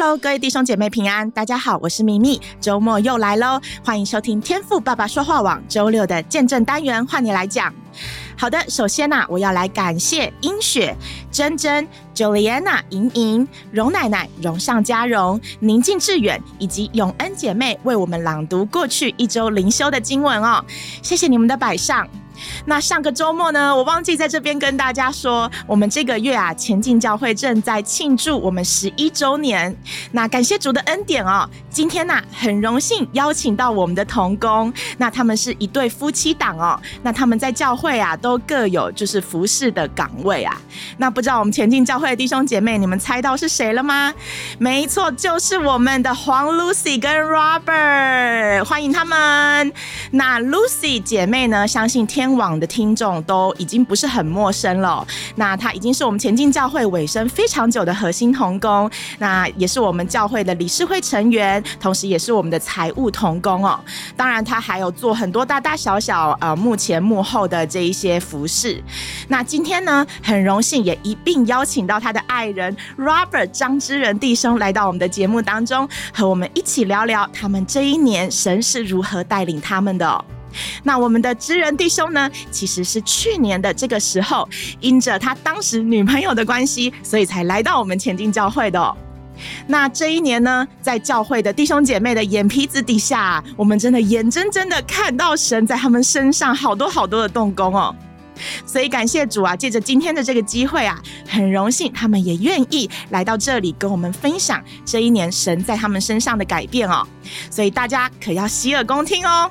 Hello，各位弟兄姐妹平安，大家好，我是咪咪，周末又来喽，欢迎收听天父爸爸说话网周六的见证单元，换你来讲。好的，首先呢、我要来感谢英雪、珍珍、Juliana、莹莹、荣奶奶、荣上加荣、宁静致远以及永恩姐妹为我们朗读过去一周灵修的经文哦，谢谢你们的摆上。那上个周末呢，我忘记在这边跟大家说，我们这个月啊，前进教会正在庆祝我们十一周年。那感谢主的恩典哦，今天呢、啊，很荣幸邀请到我们的同工，那他们是一对夫妻档哦，那他们在教会啊，都各有就是服侍的岗位啊。那不知道我们前进教会的弟兄姐妹，你们猜到是谁了吗？没错，就是我们的黄 Lucy 跟 Robert，欢迎他们。那 Lucy 姐妹呢，相信天网的听众都已经不是很陌生了。那他已经是我们前进教会尾声非常久的核心同工，那也是我们教会的理事会成员，同时也是我们的财务同工哦。当然，他还有做很多大大小小呃幕前幕后的这一些服饰。那今天呢，很荣幸也一并邀请到他的爱人 Robert 张之仁弟兄来到我们的节目当中，和我们一起聊聊他们这一年神是如何带领他们的。那我们的知人弟兄呢，其实是去年的这个时候，因着他当时女朋友的关系，所以才来到我们前进教会的哦。那这一年呢，在教会的弟兄姐妹的眼皮子底下，我们真的眼睁睁的看到神在他们身上好多好多的动工哦。所以感谢主啊，借着今天的这个机会啊，很荣幸他们也愿意来到这里跟我们分享这一年神在他们身上的改变哦。所以大家可要洗耳恭听哦。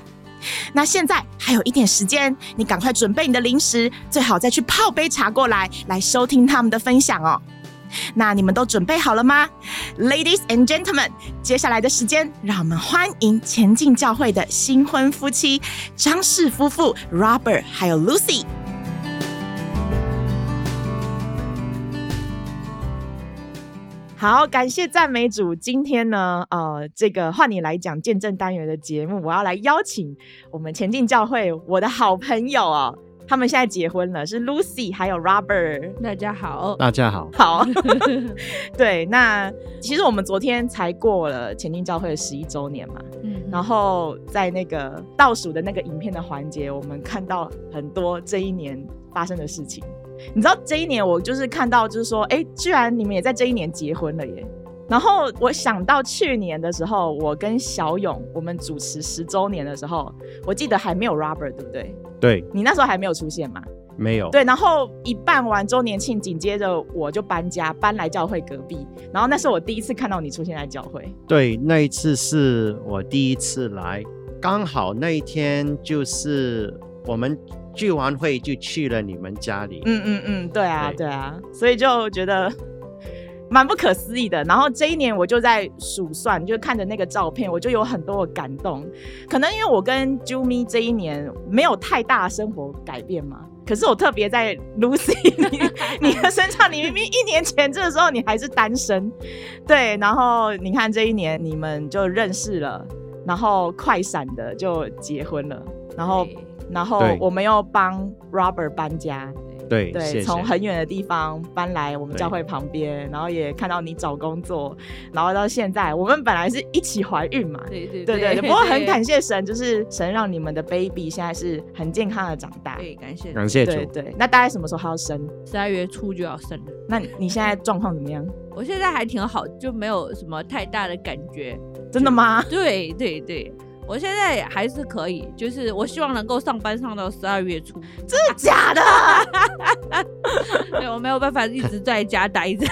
那现在还有一点时间，你赶快准备你的零食，最好再去泡杯茶过来，来收听他们的分享哦。那你们都准备好了吗？Ladies and gentlemen，接下来的时间，让我们欢迎前进教会的新婚夫妻张氏夫妇 Robert 还有 Lucy。好，感谢赞美主。今天呢，呃，这个换你来讲见证单元的节目，我要来邀请我们前进教会我的好朋友哦，他们现在结婚了，是 Lucy 还有 Robert。大家好，大家好，好。对，那其实我们昨天才过了前进教会的十一周年嘛，嗯，然后在那个倒数的那个影片的环节，我们看到很多这一年发生的事情。你知道这一年我就是看到，就是说，哎，居然你们也在这一年结婚了耶！然后我想到去年的时候，我跟小勇我们主持十周年的时候，我记得还没有 Robert，对不对？对，你那时候还没有出现嘛？没有。对，然后一办完周年庆，紧接着我就搬家，搬来教会隔壁。然后那是我第一次看到你出现在教会。对，那一次是我第一次来，刚好那一天就是我们。聚完会就去了你们家里，嗯嗯嗯，对啊对，对啊，所以就觉得 蛮不可思议的。然后这一年我就在数算，就看着那个照片，我就有很多的感动。可能因为我跟 Jumi 这一年没有太大的生活改变嘛，可是我特别在 Lucy 你，你的身上，你明明一年前这个时候你还是单身，对，然后你看这一年你们就认识了，然后快闪的就结婚了，然后。然后我们又帮 Robert 搬家，对对，从很远的地方搬来我们教会旁边，然后也看到你找工作，然后到现在，我们本来是一起怀孕嘛，对对对对，不过很感谢神，就是神让你们的 baby 现在是很健康的长大，对，感谢感谢主，对对。那大概什么时候还要生？十二月初就要生了。那你现在状况怎么样？我现在还挺好，就没有什么太大的感觉。真的吗？对对对。我现在还是可以，就是我希望能够上班上到十二月初。真的假的？对，我没有办法一直在家待着。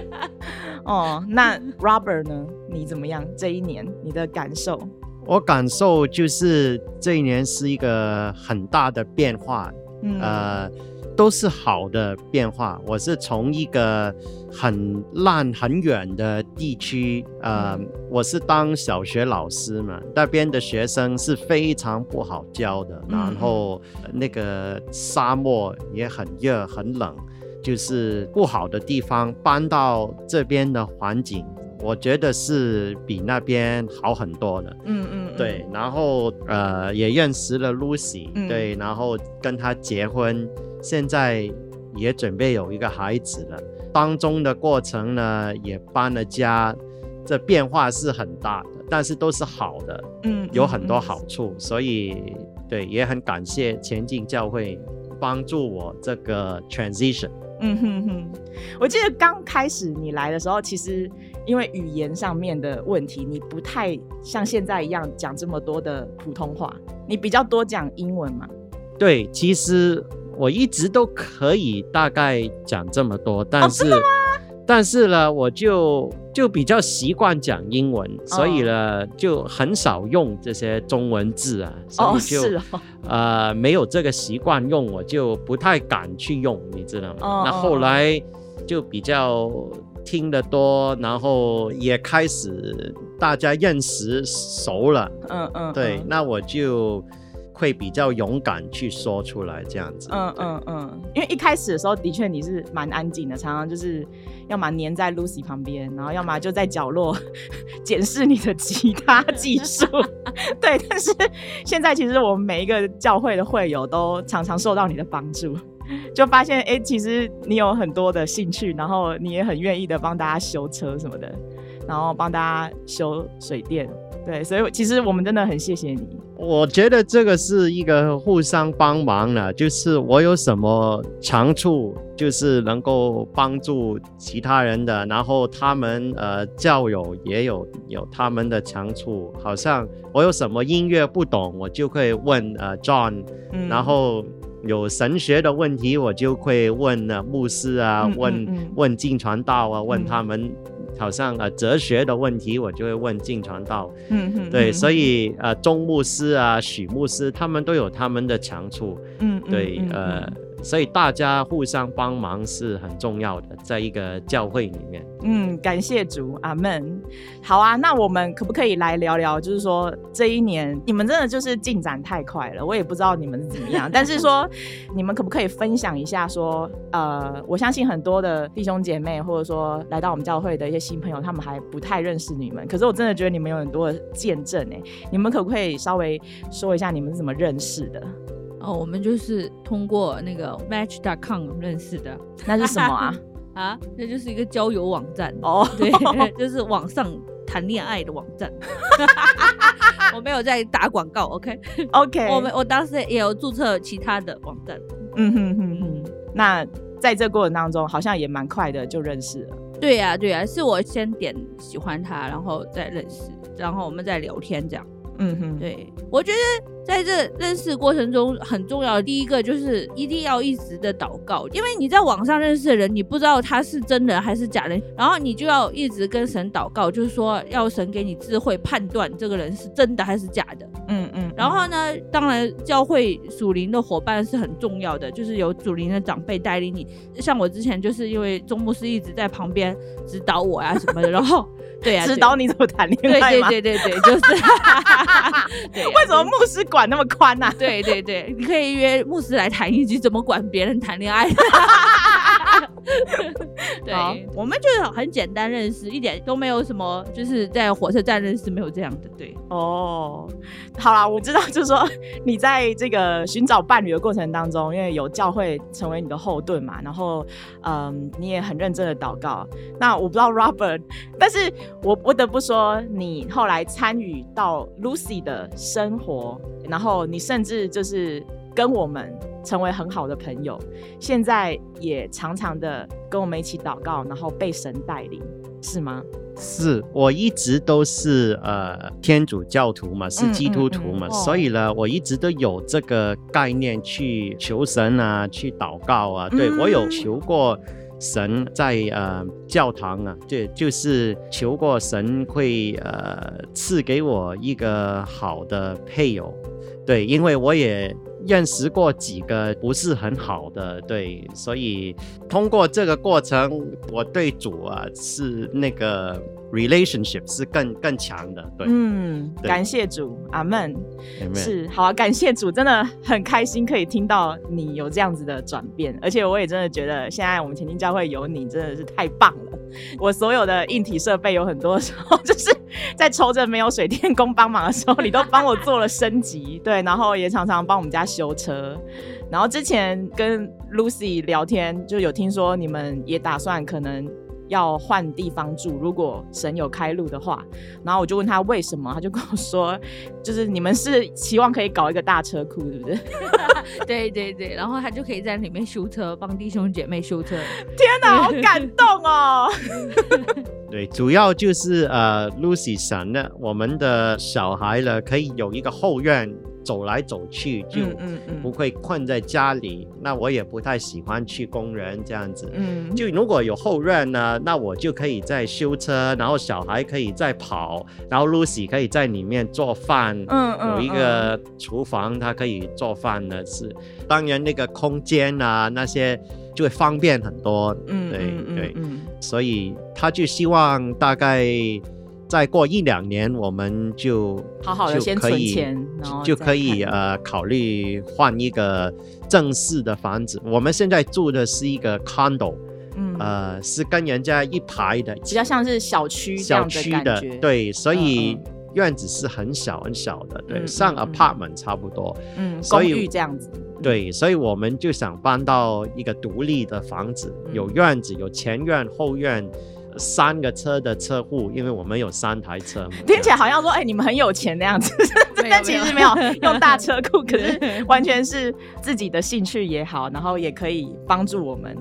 哦，那 Robert 呢？你怎么样？这一年你的感受？我感受就是这一年是一个很大的变化。嗯。呃。都是好的变化。我是从一个很烂、很远的地区，呃，我是当小学老师嘛，那边的学生是非常不好教的，然后那个沙漠也很热、很冷，就是不好的地方搬到这边的环境，我觉得是比那边好很多的。嗯嗯，嗯对，然后呃也认识了 Lucy，嗯，对，然后跟她结婚，现在也准备有一个孩子了。当中的过程呢，也搬了家，这变化是很大的，但是都是好的，嗯，有很多好处，所以对，也很感谢前进教会帮助我这个 transition。嗯哼哼，我记得刚开始你来的时候，其实因为语言上面的问题，你不太像现在一样讲这么多的普通话，你比较多讲英文嘛？对，其实。我一直都可以大概讲这么多，但是，哦、但是呢，我就就比较习惯讲英文，哦、所以呢，就很少用这些中文字啊，所以就、哦、呃没有这个习惯用，我就不太敢去用，你知道吗？哦、那后来就比较听得多，然后也开始大家认识熟了，嗯嗯，对，嗯、那我就。会比较勇敢去说出来这样子，嗯嗯嗯，因为一开始的时候的确你是蛮安静的，常常就是要么黏在 Lucy 旁边，然后要么就在角落 检视你的吉他技术。对，但是现在其实我们每一个教会的会友都常常受到你的帮助，就发现哎，其实你有很多的兴趣，然后你也很愿意的帮大家修车什么的，然后帮大家修水电。对，所以其实我们真的很谢谢你。我觉得这个是一个互相帮忙的，就是我有什么长处，就是能够帮助其他人的，然后他们呃教友也有有他们的长处。好像我有什么音乐不懂，我就会问呃 John，嗯，然后有神学的问题，我就会问啊牧师啊，嗯嗯嗯问问进传道啊，问他们。好像呃哲学的问题，我就会问进传道。嗯哼，对，所以呃钟牧师啊许牧师他们都有他们的长处。嗯，对，嗯、呃。所以大家互相帮忙是很重要的，在一个教会里面。嗯，感谢主，阿门。好啊，那我们可不可以来聊聊？就是说这一年你们真的就是进展太快了，我也不知道你们是怎么样。但是说你们可不可以分享一下？说呃，我相信很多的弟兄姐妹，或者说来到我们教会的一些新朋友，他们还不太认识你们。可是我真的觉得你们有很多的见证哎，你们可不可以稍微说一下你们是怎么认识的？哦，我们就是通过那个 Match.com 认识的，那是什么啊？啊，那就是一个交友网站哦，对，就是网上谈恋爱的网站。我没有在打广告，OK，OK。我们我当时也有注册其他的网站。嗯哼哼哼。那在这过程当中，好像也蛮快的就认识了。对呀、啊，对呀、啊，是我先点喜欢他，然后再认识，然后我们再聊天这样。嗯哼，对，我觉得。在这认识过程中，很重要的第一个就是一定要一直的祷告，因为你在网上认识的人，你不知道他是真人还是假人，然后你就要一直跟神祷告，就是说要神给你智慧判断这个人是真的还是假的。嗯嗯。然后呢，当然教会属灵的伙伴是很重要的，就是有属灵的长辈带领你。像我之前就是因为钟牧师一直在旁边指导我呀、啊、什么的，然后 对呀、啊，指导你怎么谈恋爱？对对对对对，就是。对啊、为什么牧师管？那么宽呐、对对对，你可以约牧师来谈一句怎么管别人谈恋爱。对，好我们就是很简单认识，一点都没有什么，就是在火车站认识没有这样的。对，哦，好啦，我知道，就是说你在这个寻找伴侣的过程当中，因为有教会成为你的后盾嘛，然后嗯，你也很认真的祷告。那我不知道 Robert，但是我不得不说，你后来参与到 Lucy 的生活，然后你甚至就是跟我们。成为很好的朋友，现在也常常的跟我们一起祷告，然后被神带领，是吗？是，我一直都是呃天主教徒嘛，是基督徒嘛，嗯嗯嗯、所以呢，我一直都有这个概念去求神啊，去祷告啊。对，我有求过神在呃教堂啊，对，就是求过神会呃赐给我一个好的配偶。对，因为我也。认识过几个不是很好的，对，所以通过这个过程，我对主啊是那个 relationship 是更更强的，对，嗯，感谢主，阿门，是，好啊，感谢主，真的很开心可以听到你有这样子的转变，而且我也真的觉得现在我们前进教会有你真的是太棒了，我所有的硬体设备有很多时候 就是在抽着没有水电工帮忙的时候，你都帮我做了升级，对，然后也常常帮我们家修车，然后之前跟 Lucy 聊天，就有听说你们也打算可能要换地方住，如果神有开路的话，然后我就问他为什么，他就跟我说，就是你们是期望可以搞一个大车库，对不对？对对对，然后他就可以在里面修车，帮弟兄姐妹修车。天哪，好感动哦！对，主要就是呃，Lucy 想呢，我们的小孩呢可以有一个后院。走来走去就不会困在家里，嗯嗯嗯、那我也不太喜欢去公园这样子。嗯，就如果有后院呢，那我就可以在修车，然后小孩可以在跑，然后 Lucy 可以在里面做饭。嗯，嗯有一个厨房，他可以做饭的是，当然那个空间啊那些就会方便很多。嗯，对对，所以他就希望大概。再过一两年，我们就好好的先存钱，就可以呃考虑换一个正式的房子。我们现在住的是一个 condo，嗯，呃，是跟人家一排的，比较像是小区小区的，对，所以院子是很小很小的，对，上 apartment 差不多，嗯，公寓这样子，对，所以我们就想搬到一个独立的房子，有院子，有前院后院。三个车的车库，因为我们有三台车。听起来好像说，哎、欸，你们很有钱那样子，但其实没有用大车库，可是完全是自己的兴趣也好，然后也可以帮助我们。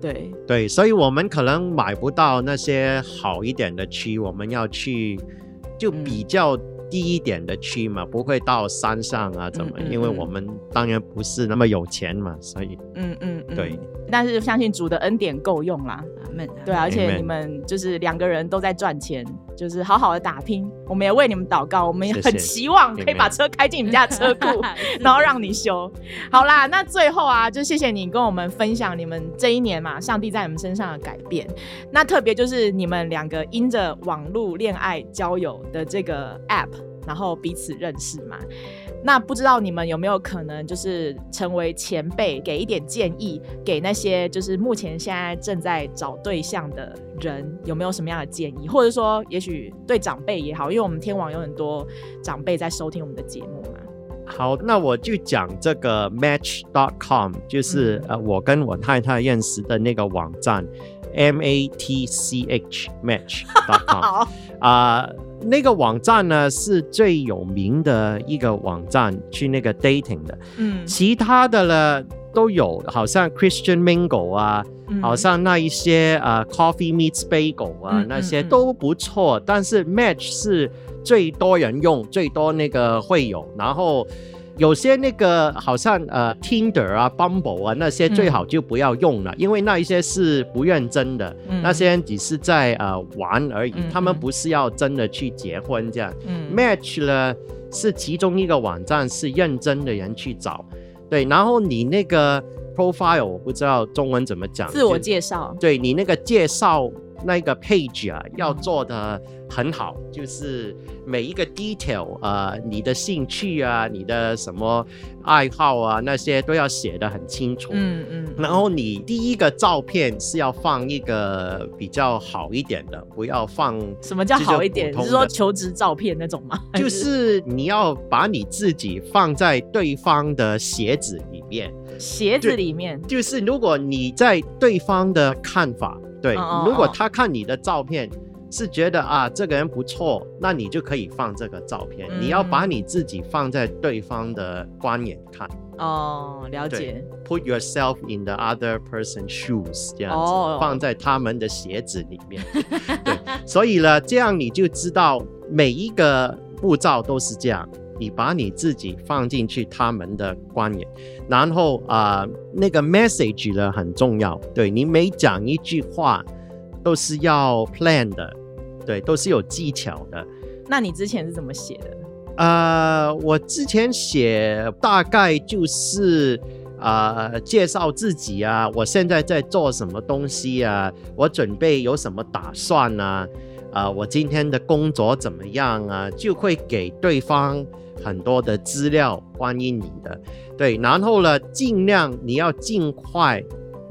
对对，所以我们可能买不到那些好一点的区，我们要去就比较低一点的区嘛，不会到山上啊，怎么？嗯嗯嗯，因为我们当然不是那么有钱嘛，所以嗯嗯，嗯，对。但是相信主的恩典够用啦，对，而且你们就是两个人都在赚钱，就是好好的打拼。我们也为你们祷告，我们也很期望可以把车开进你们家的车库，然后让你修。好啦，那最后啊，就谢谢你跟我们分享你们这一年嘛，上帝在你们身上的改变。那特别就是你们两个因着网络恋爱交友的这个 app，然后彼此认识嘛。那不知道你们有没有可能就是成为前辈，给一点建议给那些就是目前现在正在找对象的人，有没有什么样的建议？或者说，也许对长辈也好，因为我们天网有很多长辈在收听我们的节目嘛。好，那我就讲这个 Match.com，就是、嗯、呃我跟我太太认识的那个网站，M A T C H Match.com。好啊。呃那个网站呢是最有名的一个网站，去那个 dating 的。嗯，其他的呢都有，好像 Christian Mingle 啊，嗯、好像那一些呃 Coffee Meets Bagel 啊，嗯、那些都不错。但是 Match 是最多人用，最多那个会有，然后。有些那个好像呃 Tinder 啊、Bumble 啊那些最好就不要用了，嗯、因为那一些是不认真的，嗯、那些人只是在呃玩而已，嗯、他们不是要真的去结婚这样。嗯、Match 呢是其中一个网站，是认真的人去找，对，然后你那个 profile 我不知道中文怎么讲，自我介绍，对你那个介绍。那个 page 啊，要做的很好，嗯、就是每一个 detail 啊、呃，你的兴趣啊，你的什么爱好啊，那些都要写的很清楚。嗯嗯。嗯然后你第一个照片是要放一个比较好一点的，不要放。什么叫好一点？是说求职照片那种吗？就是你要把你自己放在对方的鞋子里面。鞋子里面。就，就是如果你在对方的看法。对，如果他看你的照片是觉得啊，这个人不错，那你就可以放这个照片。嗯、你要把你自己放在对方的观眼看。哦，了解。Put yourself in the other person's shoes，这样子，哦、放在他们的鞋子里面。对，所以呢，这样你就知道每一个步骤都是这样。你把你自己放进去他们的观眼，然后啊、呃，那个 message 呢很重要，对，你每讲一句话都是要 plan 的，对，都是有技巧的。那你之前是怎么写的？呃，我之前写大概就是呃介绍自己啊，我现在在做什么东西啊，我准备有什么打算啊，啊、我今天的工作怎么样啊，就会给对方很多的资料关于你的，对，然后呢，尽量你要尽快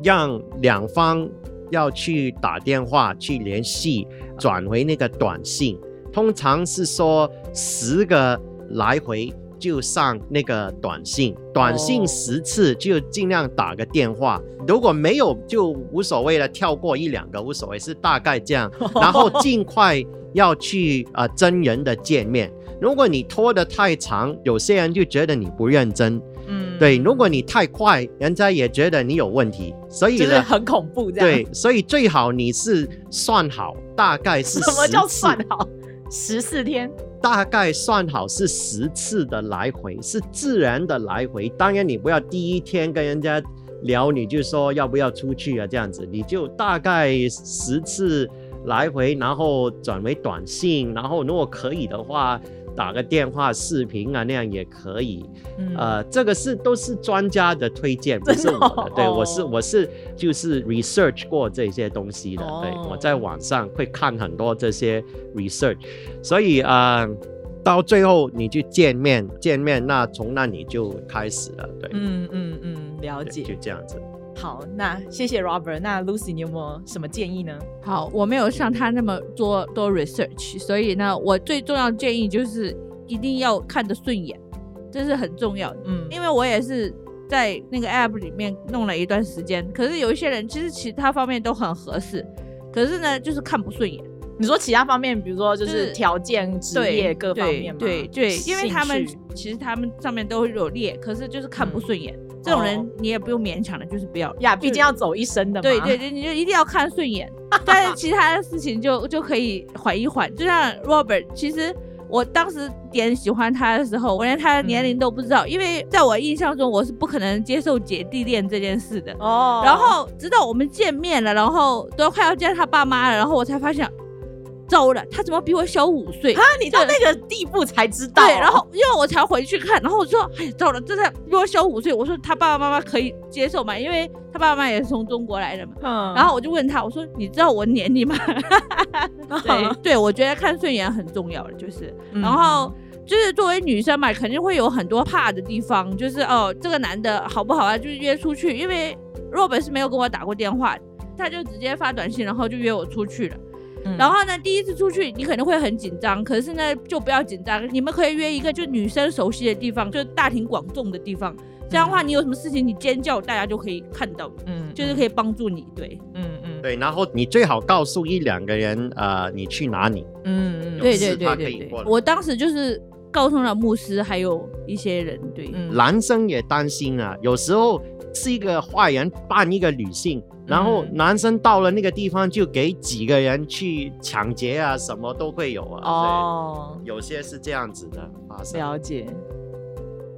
让两方要去打电话去联系，转回那个短信。通常是说十个来回就上那个短信，短信十次就尽量打个电话，如果没有就无所谓了，跳过一两个无所谓，是大概这样。然后尽快要去呃真人的见面，如果你拖得太长，有些人就觉得你不认真。嗯，对，如果你太快，人家也觉得你有问题，所以很恐怖这样。对，所以最好你是算好，大概是什么叫算好？十四天，大概算好是十次的来回，是自然的来回。当然，你不要第一天跟人家聊，你就说要不要出去啊，这样子，你就大概十次来回，然后转为短信，然后如果可以的话。打个电话、视频啊，那样也可以。嗯、呃，这个是都是专家的推荐，不是我的。的对，我是我是就是 research 过这些东西的。哦、对，我在网上会看很多这些 research，所以呃，到最后你就见面，见面那从那你就开始了。对，嗯嗯嗯，了解，就这样子。好，那谢谢 Robert。那 Lucy，你有没有什么建议呢？好，我没有像他那么多多 research，所以呢，我最重要的建议就是一定要看得顺眼，这是很重要的。嗯，因为我也是在那个 app 里面弄了一段时间，可是有一些人其实其他方面都很合适，可是呢，就是看不顺眼。你说其他方面，比如说就是条件、职业各方面吗？对对，对，因为他们其实他们上面都有列，可是就是看不顺眼。嗯这种人你也不用勉强了，就是不要呀，毕竟要走一生的嘛。对对对，你就一定要看顺眼，但是其他的事情就就可以缓一缓。就像 Robert，其实我当时点喜欢他的时候，我连他的年龄都不知道，嗯、因为在我印象中我是不可能接受姐弟恋这件事的。哦。然后直到我们见面了，然后都快要见他爸妈了，然后我才发现。糟了，他怎么比我小五岁？啊，你到那个地步才知道？对，然后因为我才回去看，然后我说，哎，糟了，这他比我小五岁。我说他爸爸妈妈可以接受吗？因为他爸爸妈妈也是从中国来的嘛。嗯。然后我就问他，我说你知道我年龄吗？对对，我觉得看顺眼很重要的，就是，然后就是作为女生嘛，肯定会有很多怕的地方，就是哦，这个男的好不好啊？就是约出去，因为 Robert 是没有跟我打过电话，他就直接发短信，然后就约我出去了。然后呢，第一次出去你可能会很紧张，可是呢，就不要紧张。你们可以约一个就女生熟悉的地方，就是大庭广众的地方。这样的话，你有什么事情你尖叫，大家就可以看到，嗯，就是可以帮助你。对，嗯嗯，对。然后你最好告诉一两个人，呃，你去哪里。嗯嗯，对对对对对。我当时就是告诉了牧师，还有一些人。对，嗯，男生也担心啊，有时候是一个坏人扮一个女性。然后男生到了那个地方，就给几个人去抢劫啊，什么都会有啊。哦，有些是这样子的发生。了解。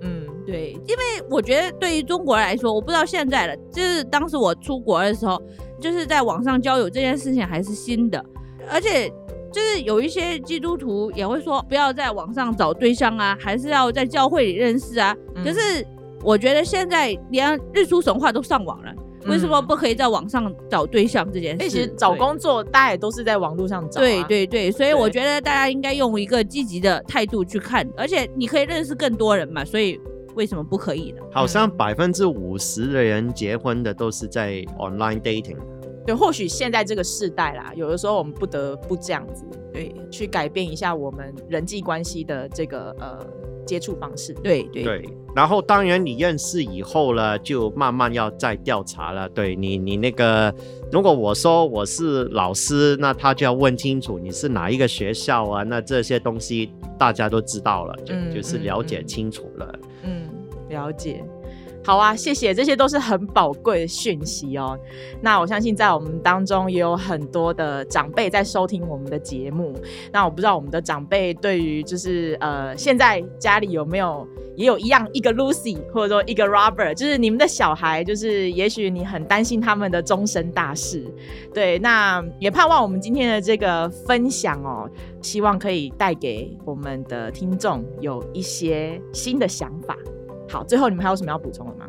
嗯，对，因为我觉得对于中国来说，我不知道现在了，就是当时我出国的时候，就是在网上交友这件事情还是新的，而且就是有一些基督徒也会说，不要在网上找对象啊，还是要在教会里认识啊。嗯、可是我觉得现在连日出神话都上网了。为什么不可以在网上找对象这件事？其实找工作大家也都是在网络上找啊。对对对，所以我觉得大家应该用一个积极的态度去看，而且你可以认识更多人嘛，所以为什么不可以呢？好像百分之五十的人结婚的都是在 online dating。对，或许现在这个世代啦，有的时候我们不得不这样子，对，去改变一下我们人际关系的这个呃。接触方式，对对对，然后当然你认识以后呢，就慢慢要再调查了。对你，你那个，如果我说我是老师，那他就要问清楚你是哪一个学校啊？那这些东西大家都知道了，就、嗯、就是了解清楚了。嗯，了解。好啊，谢谢，这些都是很宝贵的讯息哦。那我相信在我们当中也有很多的长辈在收听我们的节目。那我不知道我们的长辈对于就是呃，现在家里有没有也有一样一个 Lucy 或者说一个 Robert，就是你们的小孩，就是也许你很担心他们的终身大事。对，那也盼望我们今天的这个分享哦，希望可以带给我们的听众有一些新的想法。好，最后你们还有什么要补充的吗？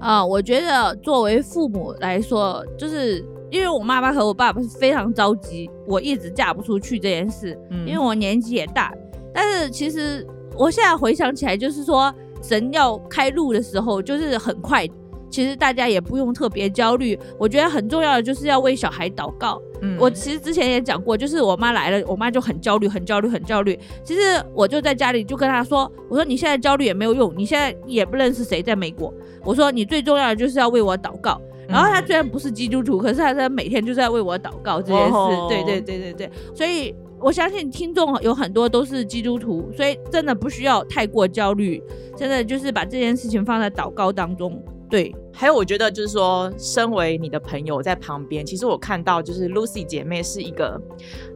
啊、呃，我觉得作为父母来说，就是因为我妈妈和我爸爸是非常着急，我一直嫁不出去这件事，嗯、因为我年纪也大。但是其实我现在回想起来，就是说神要开路的时候，就是很快。其实大家也不用特别焦虑，我觉得很重要的就是要为小孩祷告。嗯，我其实之前也讲过，就是我妈来了，我妈就很焦虑，很焦虑，很焦虑。其实我就在家里就跟她说：“我说你现在焦虑也没有用，你现在也不认识谁在美国。我说你最重要的就是要为我祷告。”然后她虽然不是基督徒，可是她在每天就在为我祷告这件事。哦、对对对对对，所以我相信听众有很多都是基督徒，所以真的不需要太过焦虑，真的就是把这件事情放在祷告当中。对，还有我觉得就是说，身为你的朋友在旁边，其实我看到就是 Lucy 姐妹是一个，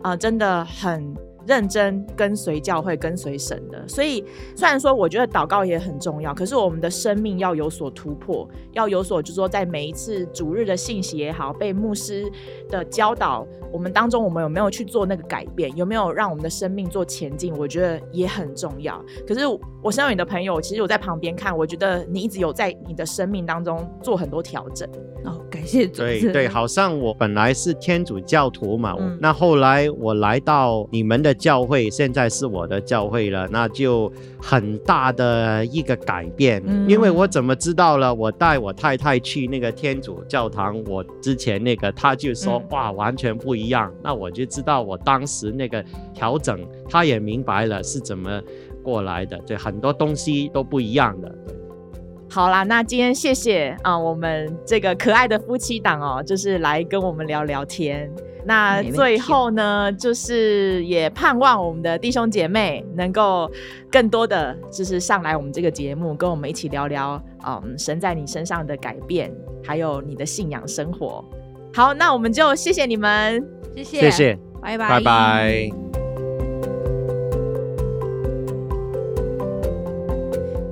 啊、真的很。认真跟随教会、跟随神的，所以虽然说我觉得祷告也很重要，可是我们的生命要有所突破，要有所就是说，在每一次主日的信息也好，被牧师的教导，我们当中我们有没有去做那个改变，有没有让我们的生命做前进，我觉得也很重要。可是我身为你的朋友，其实我在旁边看，我觉得你一直有在你的生命当中做很多调整。谢主。对 对，好像我本来是天主教徒嘛，嗯、那后来我来到你们的。教会现在是我的教会了，那就很大的一个改变。嗯、因为我怎么知道了？我带我太太去那个天主教堂，我之前那个他就说、嗯、哇，完全不一样。那我就知道我当时那个调整，他也明白了是怎么过来的。对，很多东西都不一样的。对，好啦，那今天谢谢啊，我们这个可爱的夫妻档哦，就是来跟我们聊聊天。那最后呢，就是也盼望我们的弟兄姐妹能够更多的，就是上来我们这个节目，跟我们一起聊聊，嗯，神在你身上的改变，还有你的信仰生活。好，那我们就谢谢你们，谢谢，谢谢，拜拜，拜拜。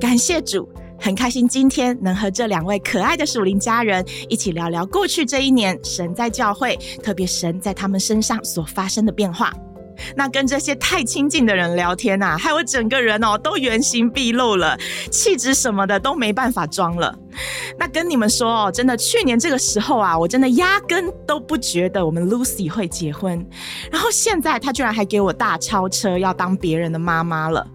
感谢主。很开心今天能和这两位可爱的属灵家人一起聊聊过去这一年神在教会，特别神在他们身上所发生的变化。那跟这些太亲近的人聊天啊，害我整个人哦都原形毕露了，气质什么的都没办法装了。那跟你们说哦，真的，去年这个时候啊，我真的压根都不觉得我们 Lucy 会结婚，然后现在她居然还给我大超车，要当别人的妈妈了。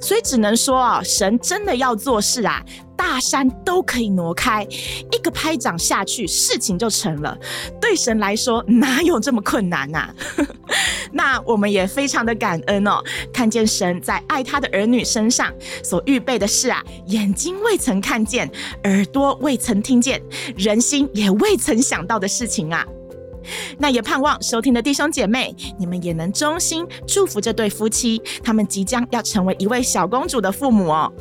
所以只能说啊，神真的要做事啊。大山都可以挪开，一个拍掌下去，事情就成了。对神来说，哪有这么困难啊？那我们也非常的感恩哦，看见神在爱他的儿女身上所预备的事啊，眼睛未曾看见，耳朵未曾听见，人心也未曾想到的事情啊。那也盼望收听的弟兄姐妹，你们也能衷心祝福这对夫妻，他们即将要成为一位小公主的父母哦。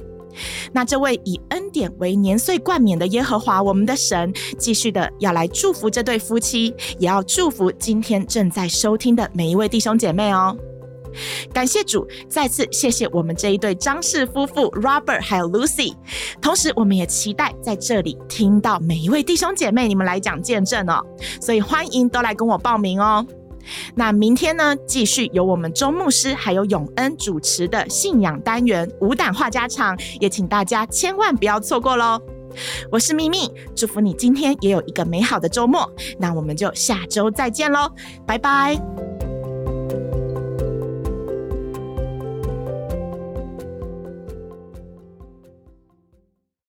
那这位以恩典为年岁冠冕的耶和华，我们的神，继续的要来祝福这对夫妻，也要祝福今天正在收听的每一位弟兄姐妹哦。感谢主，再次谢谢我们这一对张氏夫妇 Robert 还有 Lucy，同时我们也期待在这里听到每一位弟兄姐妹你们来讲见证哦，所以欢迎都来跟我报名哦。那明天呢，继续由我们周牧师还有永恩主持的信仰单元无胆话家常，也请大家千万不要错过喽。我是秘密，祝福你今天也有一个美好的周末。那我们就下周再见喽，拜拜。